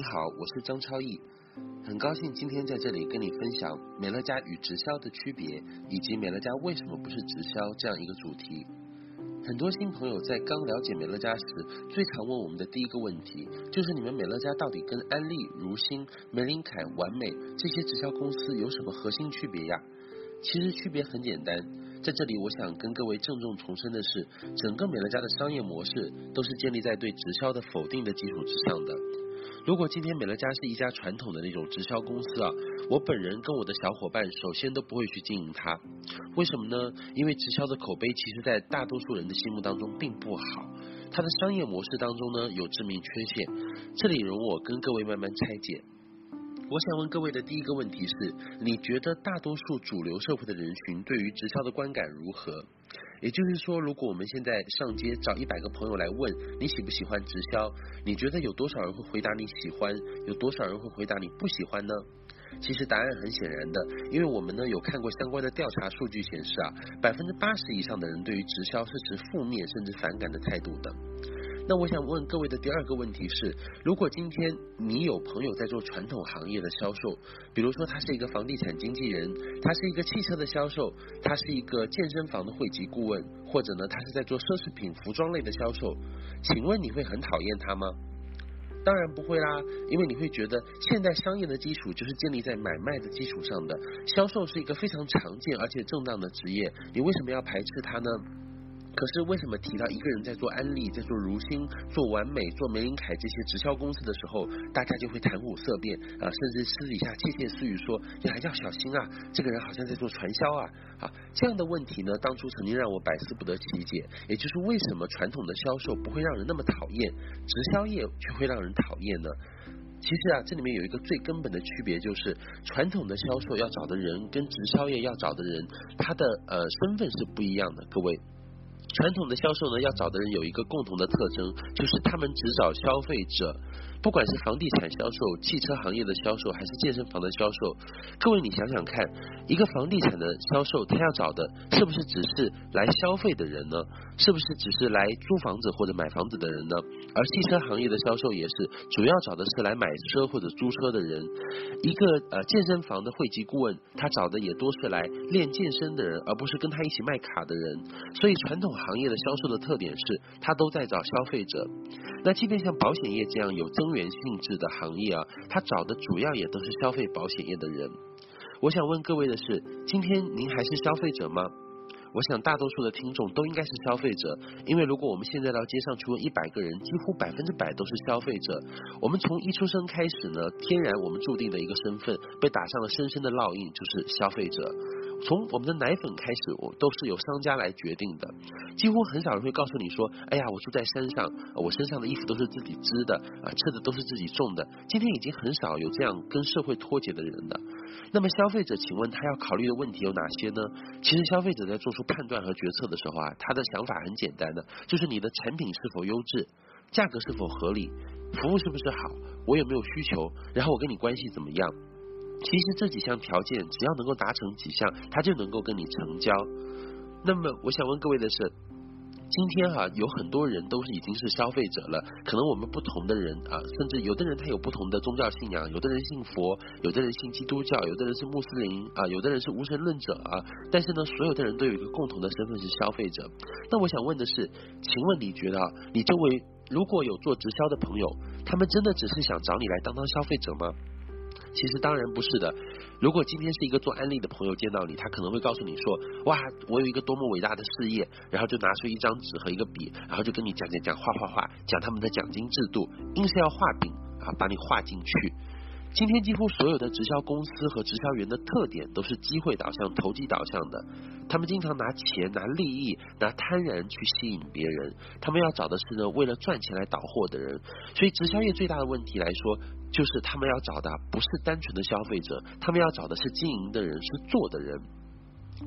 你好，我是张超毅，很高兴今天在这里跟你分享美乐家与直销的区别，以及美乐家为什么不是直销这样一个主题。很多新朋友在刚了解美乐家时，最常问我们的第一个问题就是：你们美乐家到底跟安利、如新、玫琳凯、完美这些直销公司有什么核心区别呀？其实区别很简单，在这里我想跟各位郑重重申的是，整个美乐家的商业模式都是建立在对直销的否定的基础之上的。如果今天美乐家是一家传统的那种直销公司啊，我本人跟我的小伙伴首先都不会去经营它。为什么呢？因为直销的口碑其实在大多数人的心目当中并不好，它的商业模式当中呢有致命缺陷。这里容我跟各位慢慢拆解。我想问各位的第一个问题是：你觉得大多数主流社会的人群对于直销的观感如何？也就是说，如果我们现在上街找一百个朋友来问你喜不喜欢直销，你觉得有多少人会回答你喜欢？有多少人会回答你不喜欢呢？其实答案很显然的，因为我们呢有看过相关的调查数据显示啊，百分之八十以上的人对于直销是持负面甚至反感的态度的。那我想问各位的第二个问题是：如果今天你有朋友在做传统行业的销售，比如说他是一个房地产经纪人，他是一个汽车的销售，他是一个健身房的会籍顾问，或者呢他是在做奢侈品服装类的销售，请问你会很讨厌他吗？当然不会啦，因为你会觉得现代商业的基础就是建立在买卖的基础上的，销售是一个非常常见而且正当的职业，你为什么要排斥他呢？可是为什么提到一个人在做安利、在做如新、做完美、做玫琳凯这些直销公司的时候，大家就会谈虎色变啊，甚至私底下窃窃私语说你还，要小心啊，这个人好像在做传销啊啊，这样的问题呢，当初曾经让我百思不得其解，也就是为什么传统的销售不会让人那么讨厌，直销业却会让人讨厌呢？其实啊，这里面有一个最根本的区别，就是传统的销售要找的人跟直销业要找的人，他的呃身份是不一样的，各位。传统的销售呢，要找的人有一个共同的特征，就是他们只找消费者。不管是房地产销售、汽车行业的销售，还是健身房的销售，各位你想想看，一个房地产的销售，他要找的是不是只是来消费的人呢？是不是只是来租房子或者买房子的人呢？而汽车行业的销售也是，主要找的是来买车或者租车的人。一个呃健身房的会籍顾问，他找的也多是来练健身的人，而不是跟他一起卖卡的人。所以传统行业的销售的特点是，他都在找消费者。那即便像保险业这样有增源性质的行业啊，他找的主要也都是消费保险业的人。我想问各位的是，今天您还是消费者吗？我想大多数的听众都应该是消费者，因为如果我们现在到街上去问一百个人，几乎百分之百都是消费者。我们从一出生开始呢，天然我们注定的一个身份被打上了深深的烙印，就是消费者。从我们的奶粉开始，我都是由商家来决定的。几乎很少人会告诉你说：“哎呀，我住在山上，我身上的衣服都是自己织的，啊，吃的都是自己种的。”今天已经很少有这样跟社会脱节的人了。那么消费者，请问他要考虑的问题有哪些呢？其实消费者在做出判断和决策的时候啊，他的想法很简单的，就是你的产品是否优质，价格是否合理，服务是不是好，我有没有需求，然后我跟你关系怎么样。其实这几项条件只要能够达成几项，他就能够跟你成交。那么我想问各位的是。今天哈、有很多人都是已经是消费者了，可能我们不同的人啊，甚至有的人他有不同的宗教信仰，有的人信佛，有的人信基督教，有的人是穆斯林啊，有的人是无神论者啊。但是呢，所有的人都有一个共同的身份是消费者。那我想问的是，请问你觉得啊，你周围如果有做直销的朋友，他们真的只是想找你来当当消费者吗？其实当然不是的。如果今天是一个做安利的朋友见到你，他可能会告诉你说：“哇，我有一个多么伟大的事业。”然后就拿出一张纸和一个笔，然后就跟你讲讲讲，画画画，讲他们的奖金制度，硬是要画饼啊，把你画进去。今天几乎所有的直销公司和直销员的特点都是机会导向、投机导向的。他们经常拿钱、拿利益、拿贪婪去吸引别人。他们要找的是呢，为了赚钱来导货的人。所以直销业最大的问题来说，就是他们要找的不是单纯的消费者，他们要找的是经营的人，是做的人。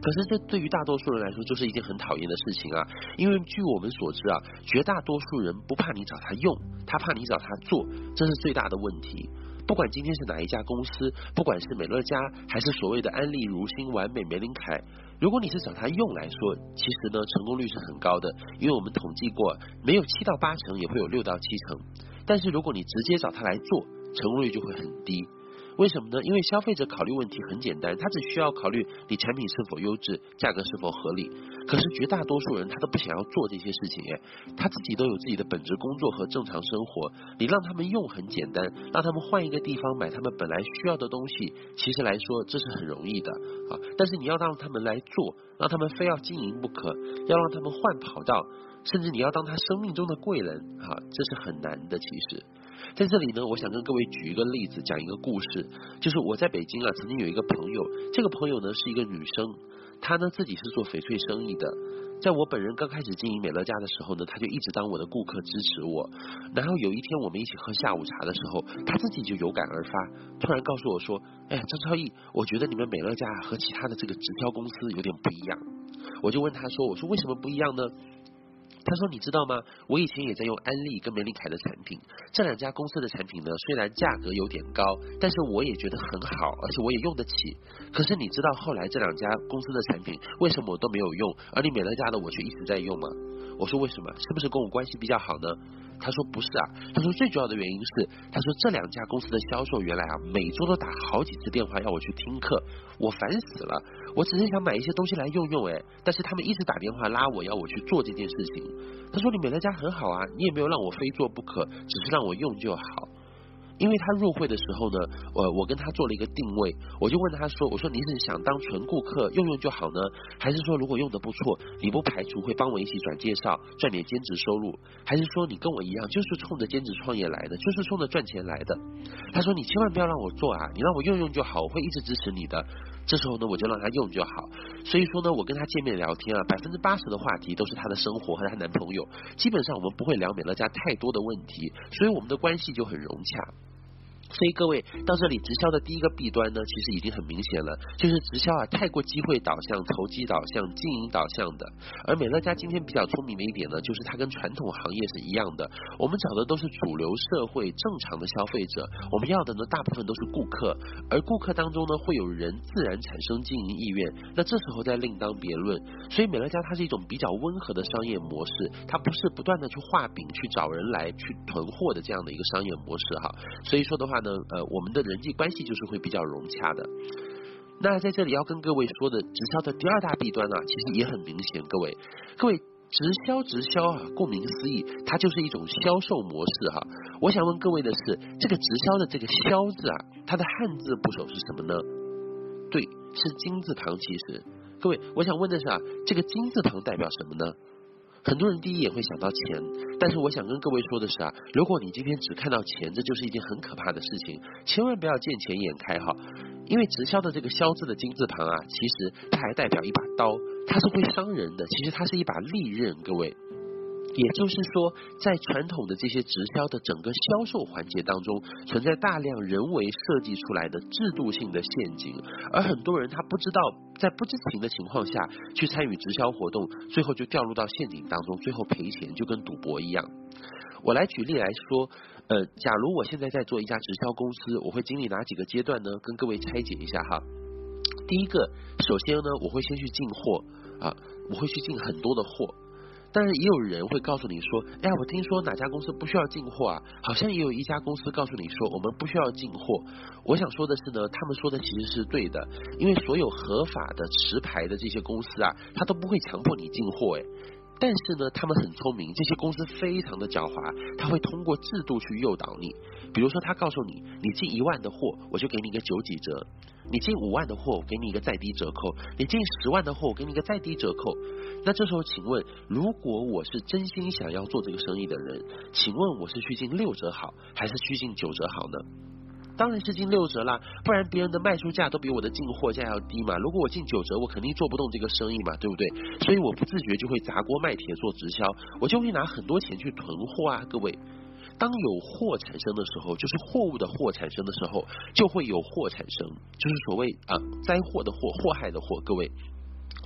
可是这对于大多数人来说，就是一件很讨厌的事情啊！因为据我们所知啊，绝大多数人不怕你找他用，他怕你找他做，这是最大的问题。不管今天是哪一家公司，不管是美乐家还是所谓的安利、如新、完美、玫琳凯，如果你是找他用来说，其实呢，成功率是很高的，因为我们统计过，没有七到八成，也会有六到七成。但是如果你直接找他来做，成功率就会很低。为什么呢？因为消费者考虑问题很简单，他只需要考虑你产品是否优质，价格是否合理。可是绝大多数人他都不想要做这些事情，哎，他自己都有自己的本职工作和正常生活。你让他们用很简单，让他们换一个地方买他们本来需要的东西，其实来说这是很容易的啊。但是你要让他们来做，让他们非要经营不可，要让他们换跑道，甚至你要当他生命中的贵人，哈，这是很难的，其实。在这里呢，我想跟各位举一个例子，讲一个故事，就是我在北京啊，曾经有一个朋友，这个朋友呢是一个女生，她呢自己是做翡翠生意的，在我本人刚开始经营美乐家的时候呢，她就一直当我的顾客支持我，然后有一天我们一起喝下午茶的时候，她自己就有感而发，突然告诉我说，哎呀，张超毅，我觉得你们美乐家和其他的这个直销公司有点不一样，我就问她说，我说为什么不一样呢？他说：“你知道吗？我以前也在用安利跟玫琳凯的产品，这两家公司的产品呢，虽然价格有点高，但是我也觉得很好，而且我也用得起。可是你知道后来这两家公司的产品为什么我都没有用，而你美乐家的我却一直在用吗？我说为什么？是不是跟我关系比较好呢？”他说不是啊，他说最主要的原因是，他说这两家公司的销售原来啊，每周都打好几次电话要我去听课，我烦死了。我只是想买一些东西来用用，哎，但是他们一直打电话拉我要我去做这件事情。他说你美乐家很好啊，你也没有让我非做不可，只是让我用就好。因为他入会的时候呢，我我跟他做了一个定位，我就问他说：“我说你是想当纯顾客用用就好呢，还是说如果用得不错，你不排除会帮我一起转介绍赚点兼职收入，还是说你跟我一样就是冲着兼职创业来的，就是冲着赚钱来的？”他说：“你千万不要让我做啊，你让我用用就好，我会一直支持你的。”这时候呢，我就让他用就好。所以说呢，我跟他见面聊天啊，百分之八十的话题都是他的生活和他男朋友，基本上我们不会聊美乐家太多的问题，所以我们的关系就很融洽。所以各位到这里，直销的第一个弊端呢，其实已经很明显了，就是直销啊太过机会导向、投机导向、经营导向的。而美乐家今天比较聪明的一点呢，就是它跟传统行业是一样的，我们找的都是主流社会正常的消费者，我们要的呢大部分都是顾客，而顾客当中呢会有人自然产生经营意愿，那这时候再另当别论。所以美乐家它是一种比较温和的商业模式，它不是不断的去画饼去找人来去囤货的这样的一个商业模式哈。所以说的话。呢，呃，我们的人际关系就是会比较融洽的。那在这里要跟各位说的，直销的第二大弊端啊，其实也很明显。各位，各位，直销直销啊，顾名思义，它就是一种销售模式哈。我想问各位的是，这个直销的这个“销”字啊，它的汉字部首是什么呢？对，是金字旁。其实，各位，我想问的是啊，这个金字旁代表什么呢？很多人第一眼会想到钱，但是我想跟各位说的是啊，如果你今天只看到钱，这就是一件很可怕的事情，千万不要见钱眼开哈，因为直销的这个“销”字的金字旁啊，其实它还代表一把刀，它是会伤人的，其实它是一把利刃，各位。也就是说，在传统的这些直销的整个销售环节当中，存在大量人为设计出来的制度性的陷阱，而很多人他不知道，在不知情的情况下去参与直销活动，最后就掉入到陷阱当中，最后赔钱就跟赌博一样。我来举例来说，呃，假如我现在在做一家直销公司，我会经历哪几个阶段呢？跟各位拆解一下哈。第一个，首先呢，我会先去进货啊，我会去进很多的货。但是也有人会告诉你说，哎呀，我听说哪家公司不需要进货啊？好像也有一家公司告诉你说，我们不需要进货。我想说的是呢，他们说的其实是对的，因为所有合法的持牌的这些公司啊，他都不会强迫你进货，哎。但是呢，他们很聪明，这些公司非常的狡猾，他会通过制度去诱导你。比如说，他告诉你，你进一万的货，我就给你一个九几折；你进五万的货，我给你一个再低折扣；你进十万的货，我给你一个再低折扣。那这时候，请问，如果我是真心想要做这个生意的人，请问我是去进六折好，还是去进九折好呢？当然是进六折啦，不然别人的卖出价都比我的进货价要低嘛。如果我进九折，我肯定做不动这个生意嘛，对不对？所以我不自觉就会砸锅卖铁做直销，我就会拿很多钱去囤货啊。各位，当有货产生的时候，就是货物的货产生的时候，就会有祸产生，就是所谓啊灾祸的祸，祸害的祸。各位。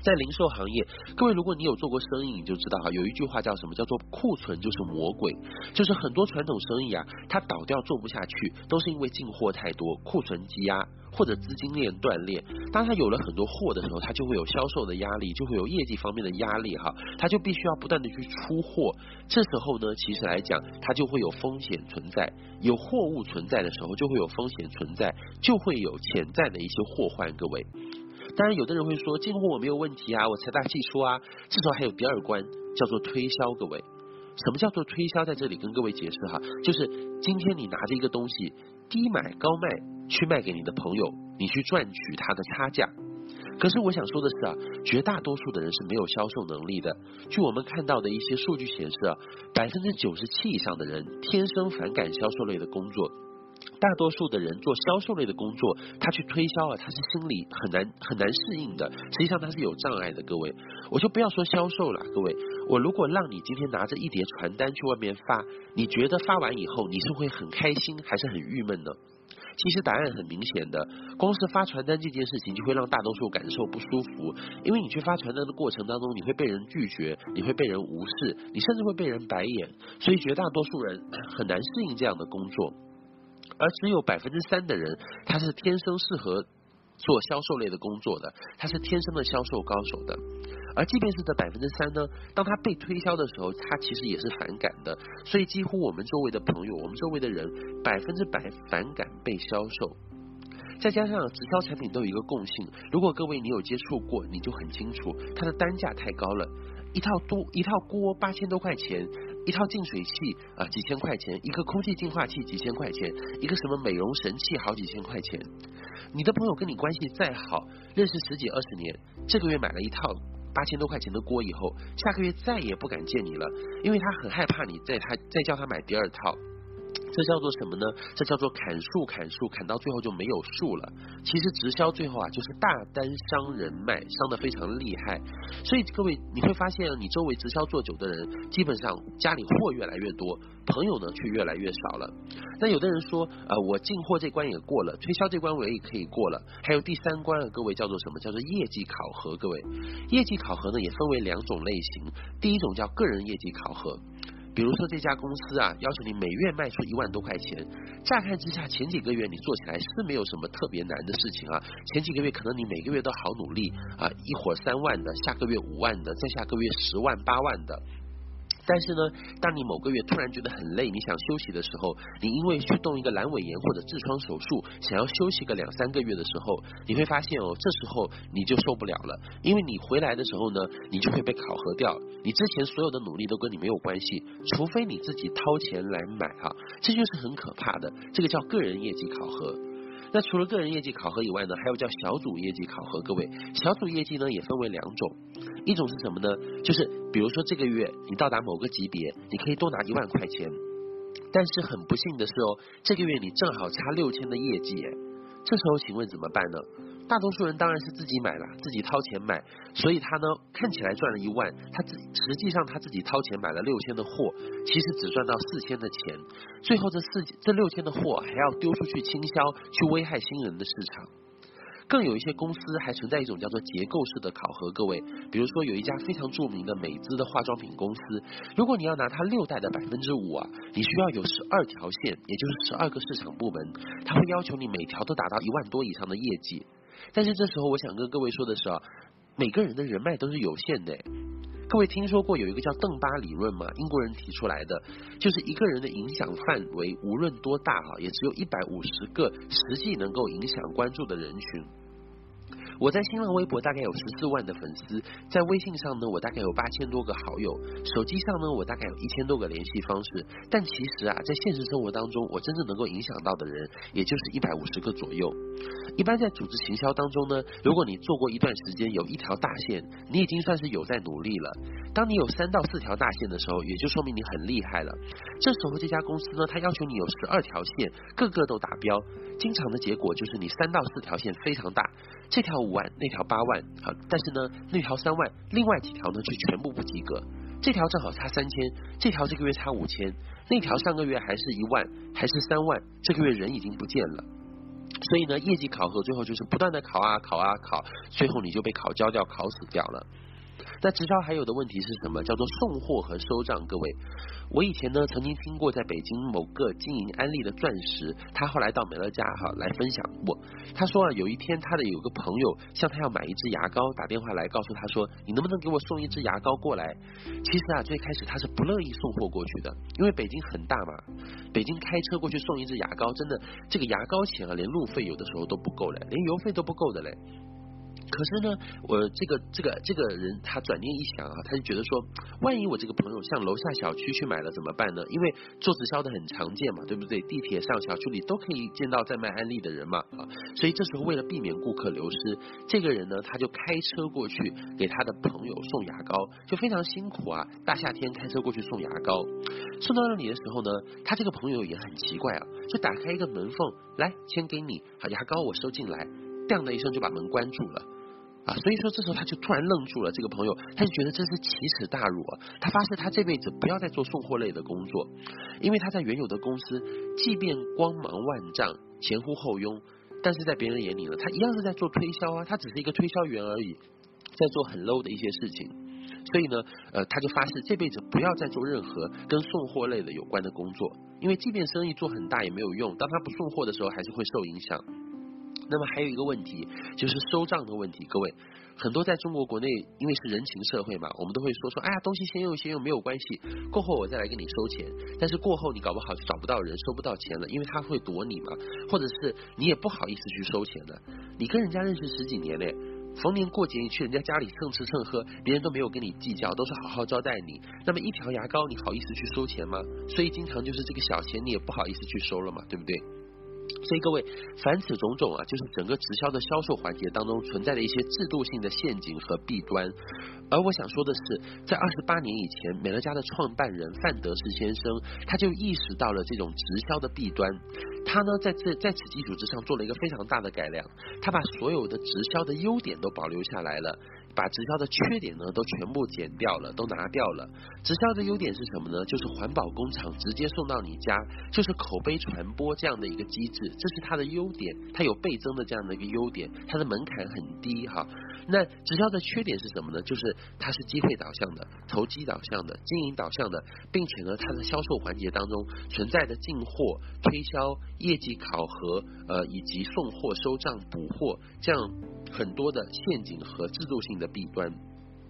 在零售行业，各位，如果你有做过生意，你就知道哈，有一句话叫什么？叫做库存就是魔鬼，就是很多传统生意啊，它倒掉做不下去，都是因为进货太多，库存积压或者资金链断裂。当他有了很多货的时候，他就会有销售的压力，就会有业绩方面的压力哈，他就必须要不断的去出货。这时候呢，其实来讲，它就会有风险存在，有货物存在的时候，就会有风险存在，就会有潜在的一些祸患，各位。当然，有的人会说进货我没有问题啊，我财大气粗啊，至少还有第二关叫做推销。各位，什么叫做推销？在这里跟各位解释哈，就是今天你拿着一个东西低买高卖去卖给你的朋友，你去赚取他的差价。可是我想说的是啊，绝大多数的人是没有销售能力的。据我们看到的一些数据显示啊，百分之九十七以上的人天生反感销售类的工作。大多数的人做销售类的工作，他去推销啊，他是心里很难很难适应的。实际上他是有障碍的，各位，我就不要说销售了，各位，我如果让你今天拿着一叠传单去外面发，你觉得发完以后你是会很开心还是很郁闷呢？其实答案很明显的，光是发传单这件事情就会让大多数感受不舒服，因为你去发传单的过程当中，你会被人拒绝，你会被人无视，你甚至会被人白眼，所以绝大多数人很难适应这样的工作。而只有百分之三的人，他是天生适合做销售类的工作的，他是天生的销售高手的。而即便是这百分之三呢，当他被推销的时候，他其实也是反感的。所以几乎我们周围的朋友，我们周围的人，百分之百反感被销售。再加上直销产品都有一个共性，如果各位你有接触过，你就很清楚，它的单价太高了，一套多一套锅八千多块钱。一套净水器啊，几千块钱；一个空气净化器几千块钱；一个什么美容神器好几千块钱。你的朋友跟你关系再好，认识十几二十年，这个月买了一套八千多块钱的锅以后，下个月再也不敢见你了，因为他很害怕你在他再叫他买第二套。这叫做什么呢？这叫做砍树，砍树，砍到最后就没有树了。其实直销最后啊，就是大单伤人脉，伤得非常厉害。所以各位你会发现，你周围直销做久的人，基本上家里货越来越多，朋友呢却越来越少了。那有的人说，呃，我进货这关也过了，推销这关我也可以过了。还有第三关啊，各位叫做什么？叫做业绩考核。各位，业绩考核呢也分为两种类型，第一种叫个人业绩考核。比如说这家公司啊，要求你每月卖出一万多块钱，乍看之下前几个月你做起来是没有什么特别难的事情啊，前几个月可能你每个月都好努力啊，一会儿三万的，下个月五万的，再下个月十万八万的。但是呢，当你某个月突然觉得很累，你想休息的时候，你因为去动一个阑尾炎或者痔疮手术，想要休息个两三个月的时候，你会发现哦，这时候你就受不了了，因为你回来的时候呢，你就会被考核掉，你之前所有的努力都跟你没有关系，除非你自己掏钱来买哈，这就是很可怕的，这个叫个人业绩考核。那除了个人业绩考核以外呢，还有叫小组业绩考核。各位，小组业绩呢也分为两种，一种是什么呢？就是比如说这个月你到达某个级别，你可以多拿一万块钱，但是很不幸的是哦，这个月你正好差六千的业绩，这时候请问怎么办呢？大多数人当然是自己买了，自己掏钱买，所以他呢看起来赚了一万，他自实际上他自己掏钱买了六千的货，其实只赚到四千的钱，最后这四这六千的货还要丢出去倾销，去危害新人的市场。更有一些公司还存在一种叫做结构式的考核，各位，比如说有一家非常著名的美姿的化妆品公司，如果你要拿它六代的百分之五啊，你需要有十二条线，也就是十二个市场部门，他会要求你每条都达到一万多以上的业绩。但是这时候我想跟各位说的是啊，每个人的人脉都是有限的。各位听说过有一个叫邓巴理论吗？英国人提出来的，就是一个人的影响范围无论多大哈，也只有一百五十个实际能够影响关注的人群。我在新浪微博大概有十四万的粉丝，在微信上呢，我大概有八千多个好友，手机上呢，我大概有一千多个联系方式。但其实啊，在现实生活当中，我真正能够影响到的人，也就是一百五十个左右。一般在组织行销当中呢，如果你做过一段时间，有一条大线，你已经算是有在努力了。当你有三到四条大线的时候，也就说明你很厉害了。这时候这家公司呢，它要求你有十二条线，个个都达标。经常的结果就是你三到四条线非常大，这条五万，那条八万，好，但是呢，那条三万，另外几条呢却全部不及格。这条正好差三千，这条这个月差五千，那条上个月还是一万，还是三万，这个月人已经不见了。所以呢，业绩考核最后就是不断的考啊考啊考，最后你就被考焦掉、考死掉了。那直销还有的问题是什么？叫做送货和收账。各位，我以前呢曾经听过，在北京某个经营安利的钻石，他后来到美乐家哈来分享过。他说啊，有一天他的有个朋友向他要买一支牙膏，打电话来告诉他说，你能不能给我送一支牙膏过来？其实啊，最开始他是不乐意送货过去的，因为北京很大嘛，北京开车过去送一支牙膏，真的这个牙膏钱啊，连路费有的时候都不够嘞，连邮费都不够的嘞。可是呢，我这个这个这个人他转念一想啊，他就觉得说，万一我这个朋友向楼下小区去买了怎么办呢？因为做直销的很常见嘛，对不对？地铁上、小区里都可以见到在卖安利的人嘛啊，所以这时候为了避免顾客流失，这个人呢他就开车过去给他的朋友送牙膏，就非常辛苦啊，大夏天开车过去送牙膏，送到那里的时候呢，他这个朋友也很奇怪啊，就打开一个门缝，来，先给你，好，牙膏我收进来，当的一声就把门关住了。啊，所以说这时候他就突然愣住了，这个朋友他就觉得这是奇耻大辱啊！他发誓他这辈子不要再做送货类的工作，因为他在原有的公司，即便光芒万丈、前呼后拥，但是在别人眼里呢，他一样是在做推销啊，他只是一个推销员而已，在做很 low 的一些事情。所以呢，呃，他就发誓这辈子不要再做任何跟送货类的有关的工作，因为即便生意做很大也没有用，当他不送货的时候，还是会受影响。那么还有一个问题，就是收账的问题。各位，很多在中国国内，因为是人情社会嘛，我们都会说说，哎呀，东西先用先用没有关系，过后我再来给你收钱。但是过后你搞不好就找不到人，收不到钱了，因为他会躲你嘛，或者是你也不好意思去收钱了。你跟人家认识十几年嘞，逢年过节你去人家家里蹭吃蹭喝，别人都没有跟你计较，都是好好招待你。那么一条牙膏你好意思去收钱吗？所以经常就是这个小钱你也不好意思去收了嘛，对不对？所以各位，凡此种种啊，就是整个直销的销售环节当中存在的一些制度性的陷阱和弊端。而我想说的是，在二十八年以前，美乐家的创办人范德士先生他就意识到了这种直销的弊端，他呢在这在此基础之上做了一个非常大的改良，他把所有的直销的优点都保留下来了。把直销的缺点呢都全部剪掉了，都拿掉了。直销的优点是什么呢？就是环保工厂直接送到你家，就是口碑传播这样的一个机制，这是它的优点，它有倍增的这样的一个优点，它的门槛很低哈。那直销的缺点是什么呢？就是它是机会导向的、投机导向的、经营导向的，并且呢，它的销售环节当中存在的进货、推销、业绩考核，呃，以及送货、收账、补货这样很多的陷阱和制度性的弊端。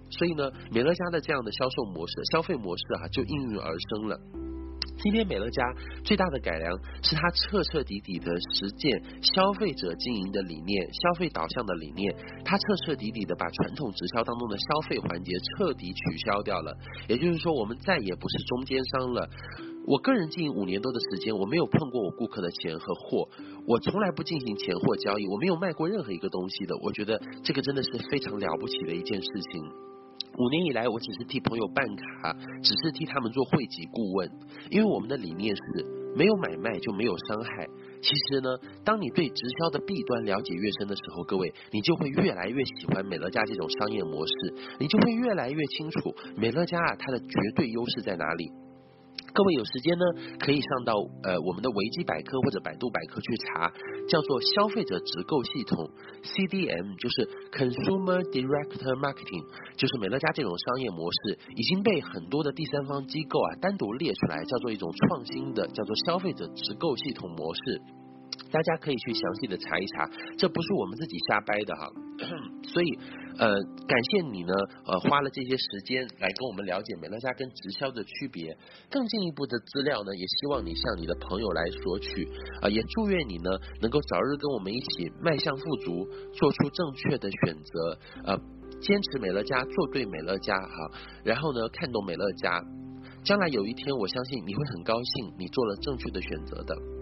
所以呢，美乐家的这样的销售模式、消费模式啊，就应运而生了。今天美乐家最大的改良是它彻彻底底的实践消费者经营的理念，消费导向的理念，它彻彻底底的把传统直销当中的消费环节彻底取消掉了。也就是说，我们再也不是中间商了。我个人经营五年多的时间，我没有碰过我顾客的钱和货，我从来不进行钱货交易，我没有卖过任何一个东西的。我觉得这个真的是非常了不起的一件事情。五年以来，我只是替朋友办卡，只是替他们做会籍顾问，因为我们的理念是没有买卖就没有伤害。其实呢，当你对直销的弊端了解越深的时候，各位，你就会越来越喜欢美乐家这种商业模式，你就会越来越清楚美乐家啊，它的绝对优势在哪里。各位有时间呢，可以上到呃我们的维基百科或者百度百科去查，叫做消费者直购系统 CDM，就是 Consumer Direct Marketing，就是美乐家这种商业模式已经被很多的第三方机构啊单独列出来，叫做一种创新的叫做消费者直购系统模式。大家可以去详细的查一查，这不是我们自己瞎掰的哈。所以，呃，感谢你呢，呃，花了这些时间来跟我们了解美乐家跟直销的区别。更进一步的资料呢，也希望你向你的朋友来索取。啊、呃，也祝愿你呢，能够早日跟我们一起迈向富足，做出正确的选择。呃，坚持美乐家，做对美乐家哈。然后呢，看懂美乐家，将来有一天，我相信你会很高兴，你做了正确的选择的。